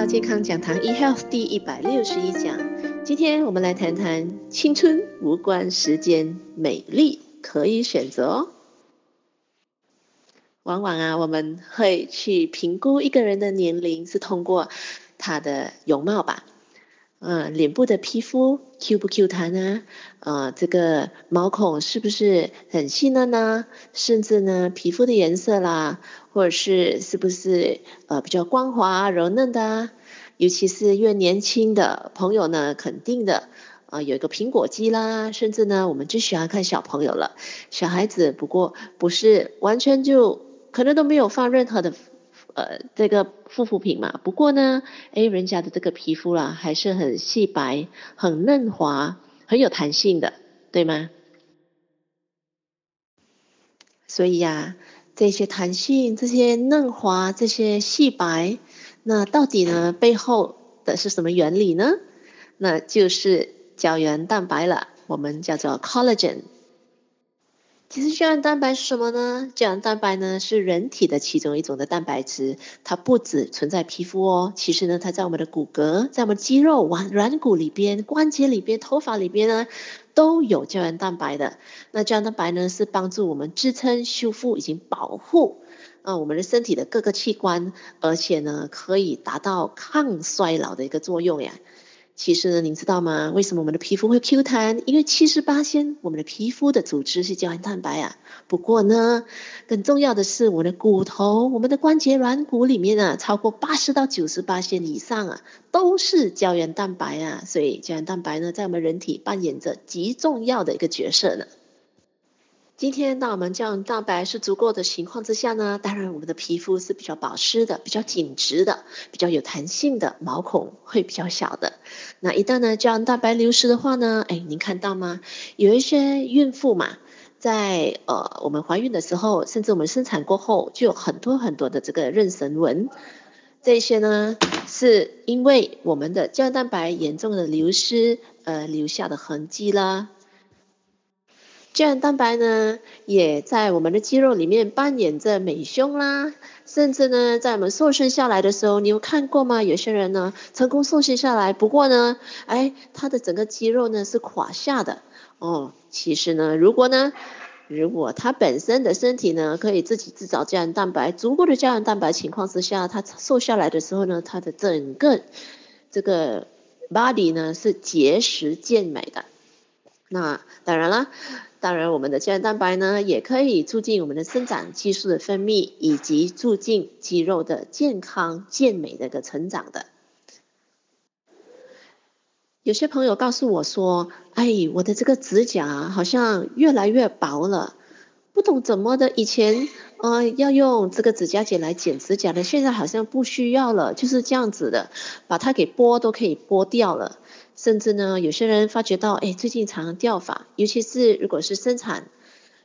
到健康讲堂 eHealth 第一百六十一讲。今天我们来谈谈青春无关时间，美丽可以选择哦。往往啊，我们会去评估一个人的年龄是通过他的容貌吧。嗯，脸部的皮肤 Q 不 Q 弹呢？呃，这个毛孔是不是很细嫩呢？甚至呢，皮肤的颜色啦，或者是是不是呃比较光滑柔嫩的？尤其是越年轻的朋友呢，肯定的啊，有一个苹果肌啦，甚至呢，我们最喜欢看小朋友了，小孩子不过不是完全就可能都没有放任何的。呃，这个护肤品嘛，不过呢，哎，人家的这个皮肤啦，还是很细白、很嫩滑、很有弹性的，对吗？所以呀，这些弹性、这些嫩滑、这些细白，那到底呢，背后的是什么原理呢？那就是胶原蛋白了，我们叫做 collagen。其实胶原蛋白是什么呢？胶原蛋白呢是人体的其中一种的蛋白质，它不只存在皮肤哦，其实呢它在我们的骨骼、在我们肌肉、软软骨里边、关节里边、头发里边呢都有胶原蛋白的。那胶原蛋白呢是帮助我们支撑、修复以及保护啊我们的身体的各个器官，而且呢可以达到抗衰老的一个作用呀。其实呢，您知道吗？为什么我们的皮肤会 Q 弹？因为七十八仙我们的皮肤的组织是胶原蛋白啊。不过呢，更重要的是，我们的骨头、我们的关节软骨里面啊，超过八十到九十八仙以上啊，都是胶原蛋白啊。所以胶原蛋白呢，在我们人体扮演着极重要的一个角色呢。今天，当我们胶原蛋白是足够的情况之下呢，当然我们的皮肤是比较保湿的、比较紧致的、比较有弹性的，毛孔会比较小的。那一旦呢胶原蛋白流失的话呢，哎，您看到吗？有一些孕妇嘛，在呃我们怀孕的时候，甚至我们生产过后，就有很多很多的这个妊娠纹，这些呢是因为我们的胶原蛋白严重的流失而留下的痕迹啦。胶原蛋白呢，也在我们的肌肉里面扮演着美胸啦，甚至呢，在我们瘦身下来的时候，你有看过吗？有些人呢，成功瘦身下来，不过呢，哎，他的整个肌肉呢是垮下的。哦，其实呢，如果呢，如果他本身的身体呢，可以自己制造胶原蛋白，足够的胶原蛋白情况之下，他瘦下来的时候呢，他的整个这个 body 呢是结实健美的。那当然了。当然，我们的胶原蛋白呢，也可以促进我们的生长激素的分泌，以及促进肌肉的健康健美的一个成长的。有些朋友告诉我说：“哎，我的这个指甲好像越来越薄了，不懂怎么的，以前呃要用这个指甲剪来剪指甲的，现在好像不需要了，就是这样子的，把它给剥都可以剥掉了。”甚至呢，有些人发觉到，哎，最近常常掉发，尤其是如果是生产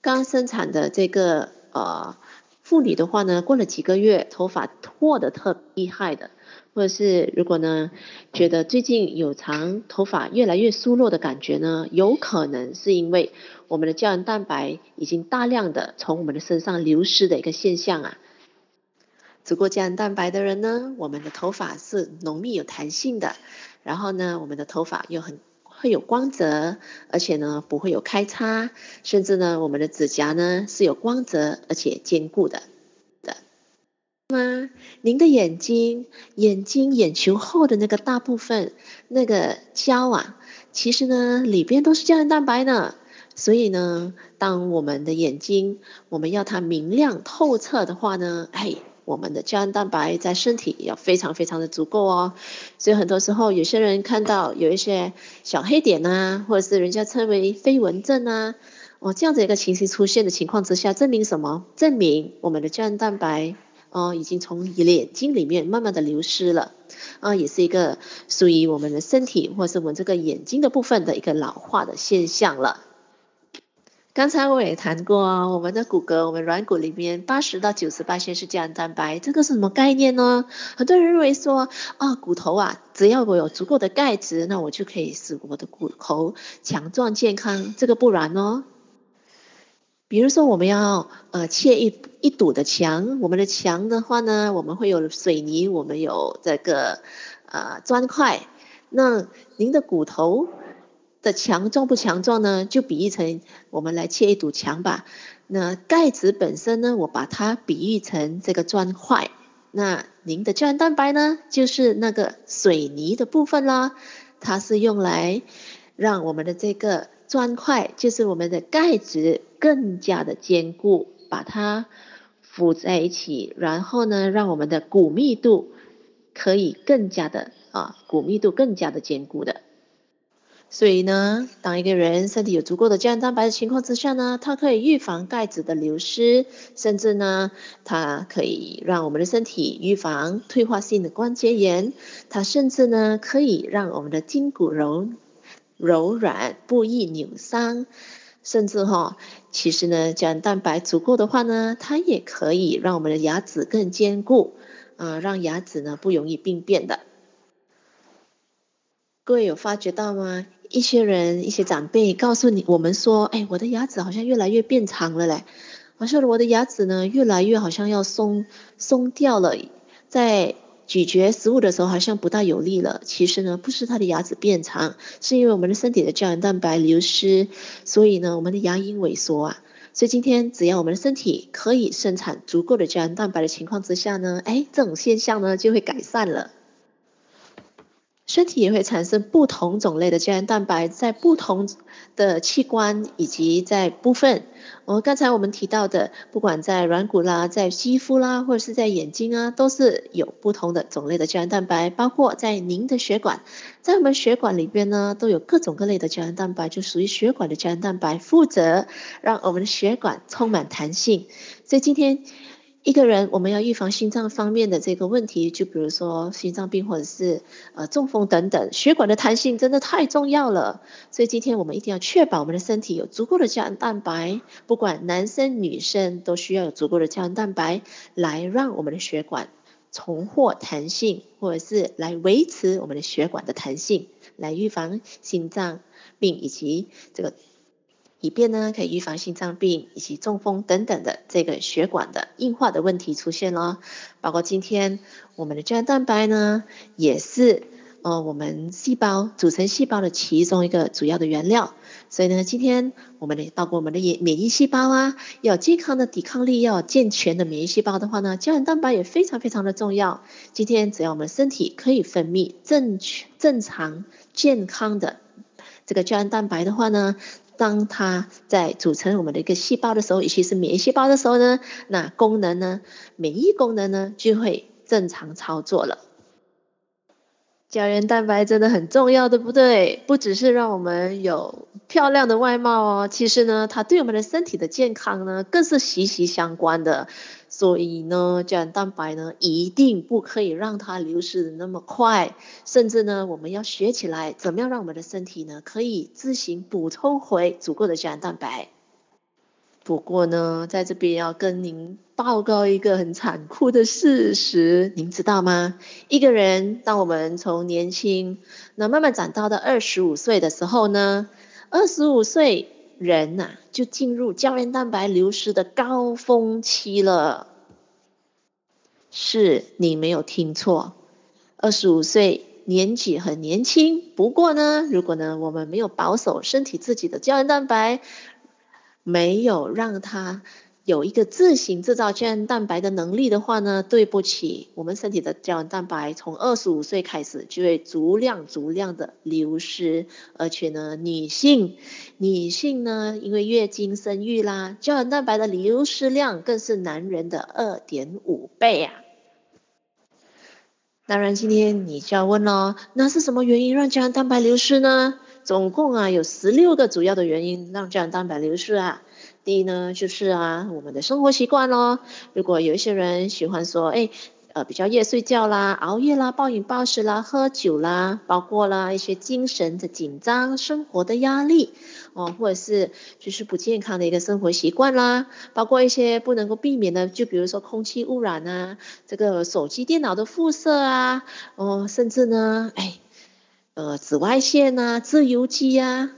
刚生产的这个呃妇女的话呢，过了几个月，头发脱得特厉害的，或者是如果呢觉得最近有长头发越来越疏落的感觉呢，有可能是因为我们的胶原蛋白已经大量的从我们的身上流失的一个现象啊。足够胶原蛋白的人呢，我们的头发是浓密有弹性的。然后呢，我们的头发又很会有光泽，而且呢不会有开叉，甚至呢我们的指甲呢是有光泽而且坚固的的。那么您的眼睛，眼睛眼球后的那个大部分那个胶啊，其实呢里边都是胶原蛋白呢。所以呢，当我们的眼睛我们要它明亮透彻的话呢，哎。我们的胶原蛋白在身体要非常非常的足够哦，所以很多时候有些人看到有一些小黑点啊，或者是人家称为飞蚊症啊，哦这样子一个情形出现的情况之下，证明什么？证明我们的胶原蛋白哦已经从眼睛里面慢慢的流失了，啊也是一个属于我们的身体或是我们这个眼睛的部分的一个老化的现象了。刚才我也谈过啊，我们的骨骼，我们软骨里面八十到九十八先是胶原蛋白，这个是什么概念呢？很多人认为说，啊，骨头啊，只要我有足够的钙质，那我就可以使我的骨头强壮健康，这个不然哦。比如说，我们要呃砌一一堵的墙，我们的墙的话呢，我们会有水泥，我们有这个呃砖块。那您的骨头的强壮不强壮呢？就比喻成我们来砌一堵墙吧。那钙质本身呢，我把它比喻成这个砖块。那您的胶原蛋白呢，就是那个水泥的部分啦，它是用来让我们的这个。砖块就是我们的钙质更加的坚固，把它附在一起，然后呢，让我们的骨密度可以更加的啊，骨密度更加的坚固的。所以呢，当一个人身体有足够的胶原蛋白的情况之下呢，它可以预防钙质的流失，甚至呢，它可以让我们的身体预防退化性的关节炎，它甚至呢，可以让我们的筋骨柔。柔软不易扭伤，甚至哈、哦，其实呢，胶原蛋白足够的话呢，它也可以让我们的牙齿更坚固，啊、让牙齿呢不容易病变的。各位有发觉到吗？一些人、一些长辈告诉你我们说，哎，我的牙齿好像越来越变长了嘞，好像我的牙齿呢越来越好像要松松掉了，在。咀嚼食物的时候好像不大有力了，其实呢不是他的牙齿变长，是因为我们的身体的胶原蛋白流失，所以呢我们的牙龈萎缩啊。所以今天只要我们的身体可以生产足够的胶原蛋白的情况之下呢，哎，这种现象呢就会改善了。身体也会产生不同种类的胶原蛋白，在不同的器官以及在部分。哦，刚才我们提到的，不管在软骨啦，在肌肤啦，或者是在眼睛啊，都是有不同的种类的胶原蛋白。包括在您的血管，在我们血管里边呢，都有各种各类的胶原蛋白，就属于血管的胶原蛋白，负责让我们的血管充满弹性。所以今天。一个人，我们要预防心脏方面的这个问题，就比如说心脏病或者是呃中风等等，血管的弹性真的太重要了。所以今天我们一定要确保我们的身体有足够的胶原蛋白，不管男生女生都需要有足够的胶原蛋白，来让我们的血管重获弹性，或者是来维持我们的血管的弹性，来预防心脏病以及这个。以便呢，可以预防心脏病以及中风等等的这个血管的硬化的问题出现咯。包括今天我们的胶原蛋白呢，也是呃我们细胞组成细胞的其中一个主要的原料。所以呢，今天我们的包括我们的免免疫细胞啊，要健康的抵抗力，要健全的免疫细胞的话呢，胶原蛋白也非常非常的重要。今天只要我们身体可以分泌正、正常、健康的这个胶原蛋白的话呢。当它在组成我们的一个细胞的时候，尤其是免疫细胞的时候呢，那功能呢，免疫功能呢就会正常操作了。胶原蛋白真的很重要，对不对？不只是让我们有漂亮的外貌哦，其实呢，它对我们的身体的健康呢，更是息息相关的。所以呢，胶原蛋白呢，一定不可以让它流失的那么快，甚至呢，我们要学起来怎么样让我们的身体呢，可以自行补充回足够的胶原蛋白。不过呢，在这边要跟您报告一个很残酷的事实，您知道吗？一个人，当我们从年轻那慢慢长到到二十五岁的时候呢，二十五岁。人呐、就进入胶原蛋白流失的高峰期了。是你没有听错，二十五岁年纪很年轻。不过呢，如果呢我们没有保守身体自己的胶原蛋白，没有让它。有一个自行制造胶原蛋白的能力的话呢，对不起，我们身体的胶原蛋白从二十五岁开始就会足量足量的流失，而且呢，女性女性呢，因为月经生育啦，胶原蛋白的流失量更是男人的二点五倍啊。当然，今天你就要问喽，那是什么原因让胶原蛋白流失呢？总共啊有十六个主要的原因让胶原蛋白流失啊。第一呢，就是啊，我们的生活习惯咯。如果有一些人喜欢说，哎，呃，比较夜睡觉啦、熬夜啦、暴饮暴食啦、喝酒啦，包括啦一些精神的紧张、生活的压力，哦，或者是就是不健康的一个生活习惯啦，包括一些不能够避免的，就比如说空气污染啊，这个手机、电脑的辐射啊，哦，甚至呢，哎，呃，紫外线啊、自由基啊。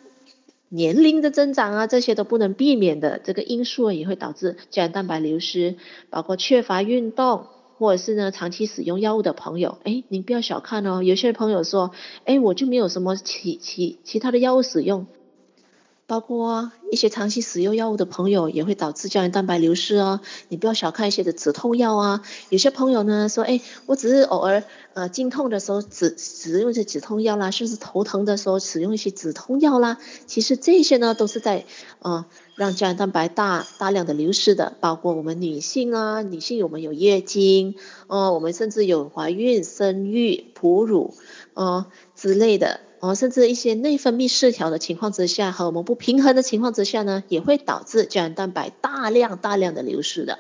年龄的增长啊，这些都不能避免的，这个因素也会导致胶原蛋白流失，包括缺乏运动，或者是呢长期使用药物的朋友，哎，您不要小看哦，有些朋友说，哎，我就没有什么其其其他的药物使用。包括一些长期使用药物的朋友，也会导致胶原蛋白流失哦。你不要小看一些的止痛药啊。有些朋友呢说，哎，我只是偶尔呃经痛的时候止使用一些止痛药啦，甚至头疼的时候使用一些止痛药啦。其实这些呢都是在呃让胶原蛋白大大量的流失的。包括我们女性啊，女性我们有月经，呃，我们甚至有怀孕、生育、哺乳，呃之类的。哦，甚至一些内分泌失调的情况之下，和我们不平衡的情况之下呢，也会导致胶原蛋白大量大量的流失的。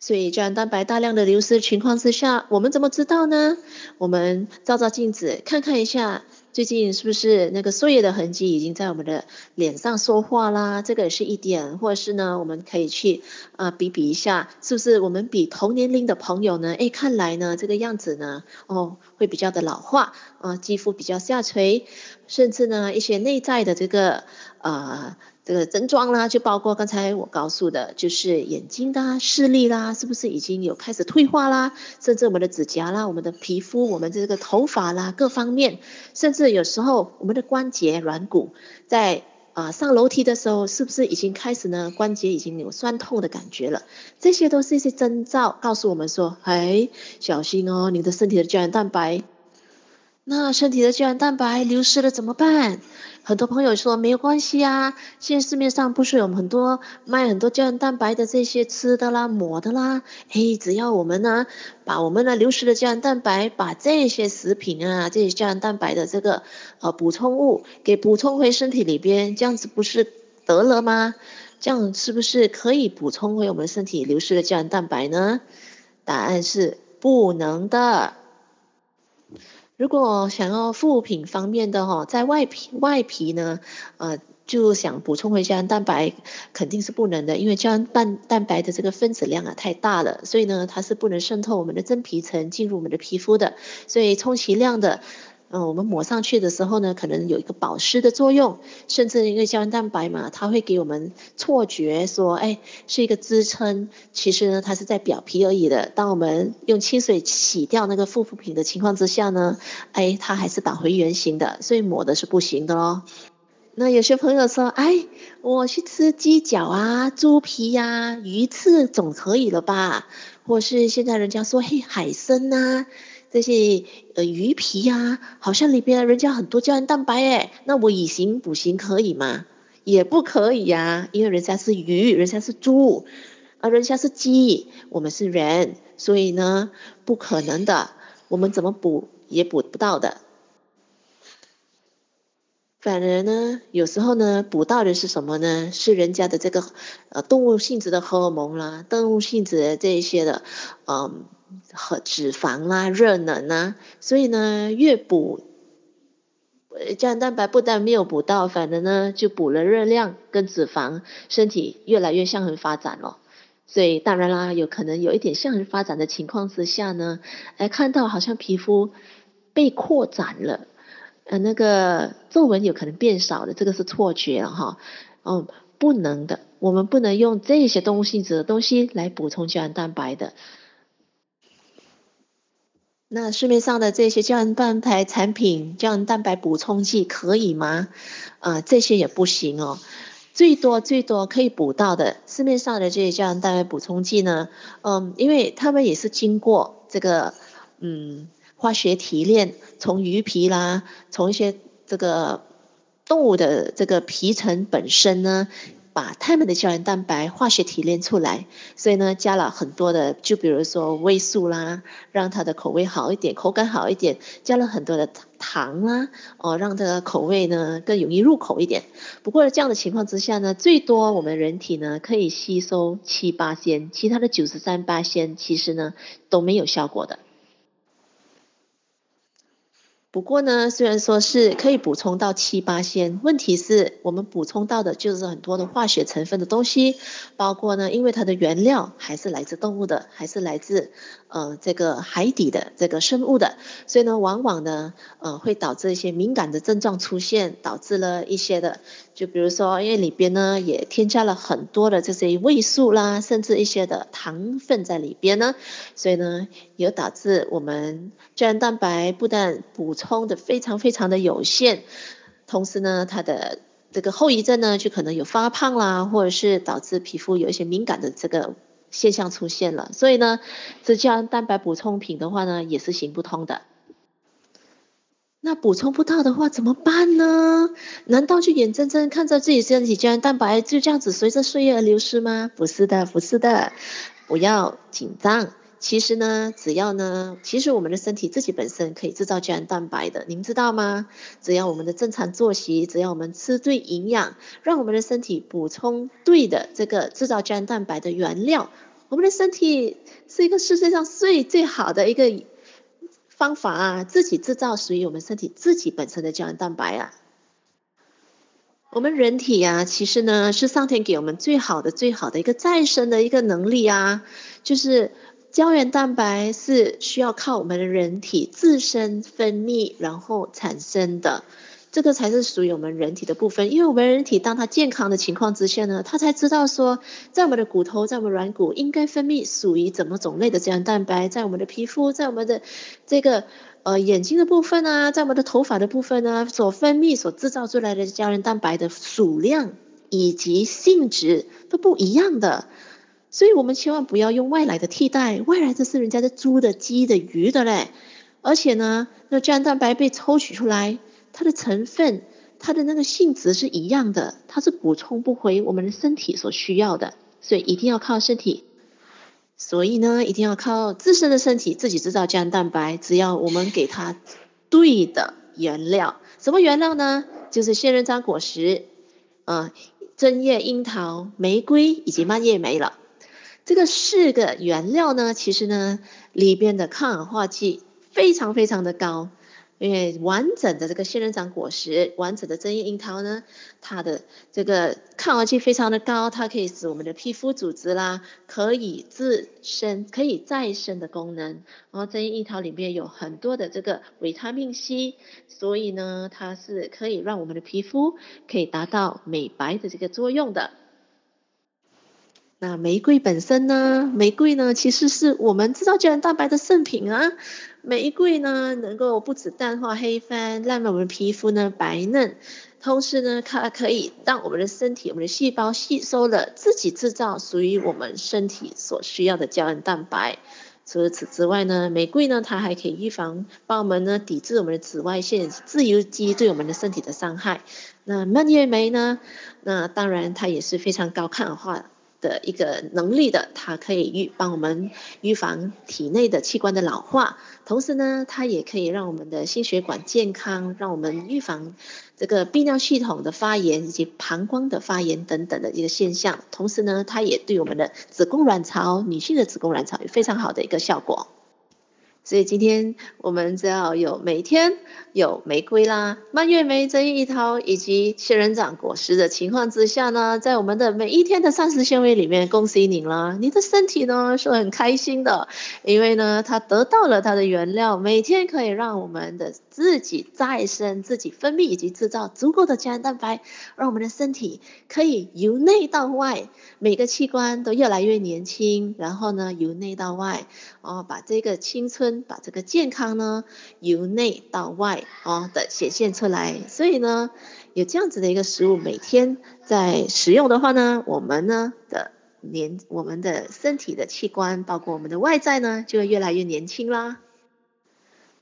所以胶原蛋白大量的流失情况之下，我们怎么知道呢？我们照照镜子，看看一下。最近是不是那个岁月的痕迹已经在我们的脸上说话啦？这个也是一点，或者是呢，我们可以去啊、比比一下，是不是我们比同年龄的朋友呢？哎，看来呢这个样子呢，哦会比较的老化，啊、肌肤比较下垂，甚至呢一些内在的这个啊。这个症状啦，就包括刚才我告诉的，就是眼睛的视力啦，是不是已经有开始退化啦？甚至我们的指甲啦、我们的皮肤、我们这个头发啦，各方面，甚至有时候我们的关节软骨，在啊、上楼梯的时候，是不是已经开始呢？关节已经有酸痛的感觉了？这些都是一些征兆，告诉我们说，哎，小心哦，你的身体的胶原蛋白。那身体的胶原蛋白流失了怎么办？很多朋友说没有关系啊，现在市面上不是有很多卖很多胶原蛋白的这些吃的啦、抹的啦，嘿，只要我们呢，把我们的流失的胶原蛋白，把这些食品啊、这些胶原蛋白的这个呃补充物给补充回身体里边，这样子不是得了吗？这样是不是可以补充回我们身体流失的胶原蛋白呢？答案是不能的。如果想要护肤品方面的哈，在外皮外皮呢，呃，就想补充回胶原蛋白，肯定是不能的，因为胶原蛋蛋白的这个分子量啊太大了，所以呢，它是不能渗透我们的真皮层进入我们的皮肤的，所以充其量的。嗯，我们抹上去的时候呢，可能有一个保湿的作用，甚至因为胶原蛋白嘛，它会给我们错觉说，哎，是一个支撑，其实呢，它是在表皮而已的。当我们用清水洗掉那个护肤品的情况之下呢，哎，它还是打回原形的，所以抹的是不行的哦。那有些朋友说，哎，我去吃鸡脚啊、猪皮呀、鱼翅总可以了吧？或是现在人家说，嘿，海参呐。这些呃鱼皮呀、好像里边人家很多胶原蛋白诶，那我以形补形可以吗？也不可以呀、因为人家是鱼，人家是猪，啊，人家是鸡，我们是人，所以呢，不可能的，我们怎么补也补不到的。反而呢，有时候呢，补到的是什么呢？是人家的这个呃动物性质的荷尔蒙啦，动物性质的这一些的，嗯。和脂肪啦、热能啊，所以呢，越补胶原蛋白不但没有补到，反而呢就补了热量跟脂肪，身体越来越向横发展了。所以当然啦，有可能有一点向横发展的情况之下呢，哎，看到好像皮肤被扩展了，呃，那个皱纹有可能变少了，这个是错觉了哈。嗯，不能的，我们不能用这些动物性质的东西来补充胶原蛋白的。那市面上的这些胶原蛋白产品、胶原蛋白补充剂可以吗？啊、呃，这些也不行哦。最多最多可以补到的市面上的这些胶原蛋白补充剂呢，嗯，因为它们也是经过这个嗯化学提炼，从鱼皮啦，从一些这个动物的这个皮层本身呢。把它们的胶原蛋白化学提炼出来，所以呢，加了很多的，就比如说味素啦，让它的口味好一点，口感好一点，加了很多的糖啦，哦，让这个口味呢更容易入口一点。不过这样的情况之下呢，最多我们人体呢可以吸收七八仙，其他的九十三八仙其实呢都没有效果的。不过呢，虽然说是可以补充到七八千，问题是我们补充到的就是很多的化学成分的东西，包括呢，因为它的原料还是来自动物的，还是来自呃这个海底的这个生物的，所以呢，往往呢，呃会导致一些敏感的症状出现，导致了一些的，就比如说因为里边呢也添加了很多的这些味素啦，甚至一些的糖分在里边呢，所以呢，有导致我们胶原蛋白不但补充的非常非常的有限，同时呢，它的这个后遗症呢，就可能有发胖啦，或者是导致皮肤有一些敏感的这个现象出现了。所以呢，这胶原蛋白补充品的话呢，也是行不通的。那补充不到的话怎么办呢？难道就眼睁睁看着自己身体胶原蛋白就这样子随着岁月而流失吗？不是的，不是的，不要紧张。其实呢，只要呢，其实我们的身体自己本身可以制造胶原蛋白的，您知道吗？只要我们的正常作息，只要我们吃对营养，让我们的身体补充对的这个制造胶原蛋白的原料，我们的身体是一个世界上最最好的一个方法啊，自己制造属于我们身体自己本身的胶原蛋白啊。我们人体呀、啊，其实呢是上天给我们最好的、最好的一个再生的一个能力啊，就是。胶原蛋白是需要靠我们的人体自身分泌，然后产生的，这个才是属于我们人体的部分。因为我们人体当它健康的情况之下呢，它才知道说，在我们的骨头，在我们软骨应该分泌属于怎么种类的胶原蛋白，在我们的皮肤，在我们的这个呃眼睛的部分啊，在我们的头发的部分呢，所分泌所制造出来的胶原蛋白的数量以及性质都不一样的。所以我们千万不要用外来的替代，外来的是人家的猪的、鸡的、鱼的嘞。而且呢，那胶原蛋白被抽取出来，它的成分、它的那个性质是一样的，它是补充不回我们的身体所需要的。所以一定要靠身体，所以呢，一定要靠自身的身体自己制造胶原蛋白。只要我们给它对的原料，什么原料呢？就是仙人掌果实、呃、针叶樱桃、玫瑰以及蔓越莓了。这个四个原料呢，其实呢，里边的抗氧化剂非常非常的高，因为完整的这个仙人掌果实，完整的针叶樱桃呢，它的这个抗氧化剂非常的高，它可以使我们的皮肤组织啦，可以自生、可以再生的功能。然后针叶樱桃里面有很多的这个维他命 C，所以呢，它是可以让我们的皮肤可以达到美白的这个作用的。那玫瑰本身呢？玫瑰呢，其实是我们制造胶原蛋白的圣品啊。玫瑰呢，能够不止淡化黑斑，让我们皮肤呢白嫩，同时呢，它可以让我们的身体、我们的细胞吸收了自己制造属于我们身体所需要的胶原蛋白。除此之外呢，玫瑰呢，它还可以预防，帮我们呢抵制我们的紫外线、自由基对我们的身体的伤害。那蔓越莓呢？那当然它也是非常高抗氧化的一个能力的，它可以预帮我们预防体内的器官的老化，同时呢，它也可以让我们的心血管健康，让我们预防这个泌尿系统的发炎以及膀胱的发炎等等的一个现象。同时呢，它也对我们的子宫卵巢，女性的子宫卵巢有非常好的一个效果。所以今天我们只要有每天有玫瑰啦、蔓越莓、针叶樱桃以及仙人掌果实的情况之下呢，在我们的每一天的膳食纤维里面，恭喜你了，你的身体呢是很开心的，因为呢它得到了它的原料，每天可以让我们的自己再生、自己分泌以及制造足够的胶原蛋白，让我们的身体可以由内到外每个器官都越来越年轻，然后呢由内到外哦把这个青春。把这个健康呢，由内到外哦的显现出来，所以呢，有这样子的一个食物，每天在食用的话呢，我们呢的年，我们的身体的器官，包括我们的外在呢，就会越来越年轻啦。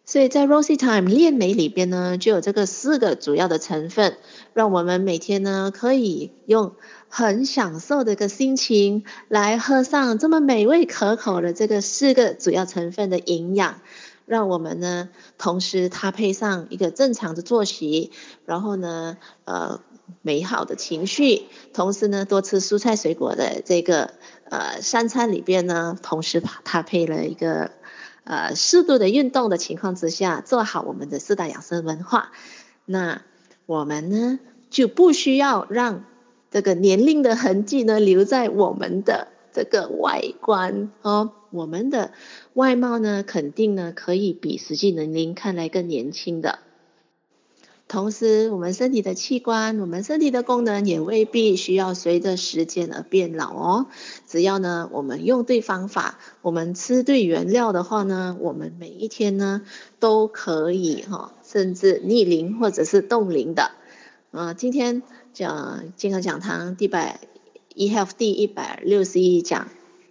所以在 Rosy Time 恋美里边呢，就有这个四个主要的成分，让我们每天呢可以用很享受的一个心情来喝上这么美味可口的这个四个主要成分的营养，让我们呢同时搭配上一个正常的作息，然后呢呃美好的情绪，同时呢多吃蔬菜水果的这个呃三餐里边呢，同时搭配了一个。呃适度的运动的情况之下，做好我们的四大养生文化，那我们呢就不需要让这个年龄的痕迹呢留在我们的这个外观哦，我们的外貌呢肯定呢可以比实际年龄看来更年轻的。同时，我们身体的器官，我们身体的功能也未必需要随着时间而变老哦。只要呢，我们用对方法，我们吃对原料的话呢，我们每一天呢都可以哈，甚至逆龄或者是冻龄的。啊，今天讲健康讲堂第百 eHealth 第一百六十一讲，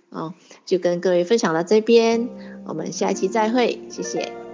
哦，就跟各位分享到这边，我们下期再会，谢谢。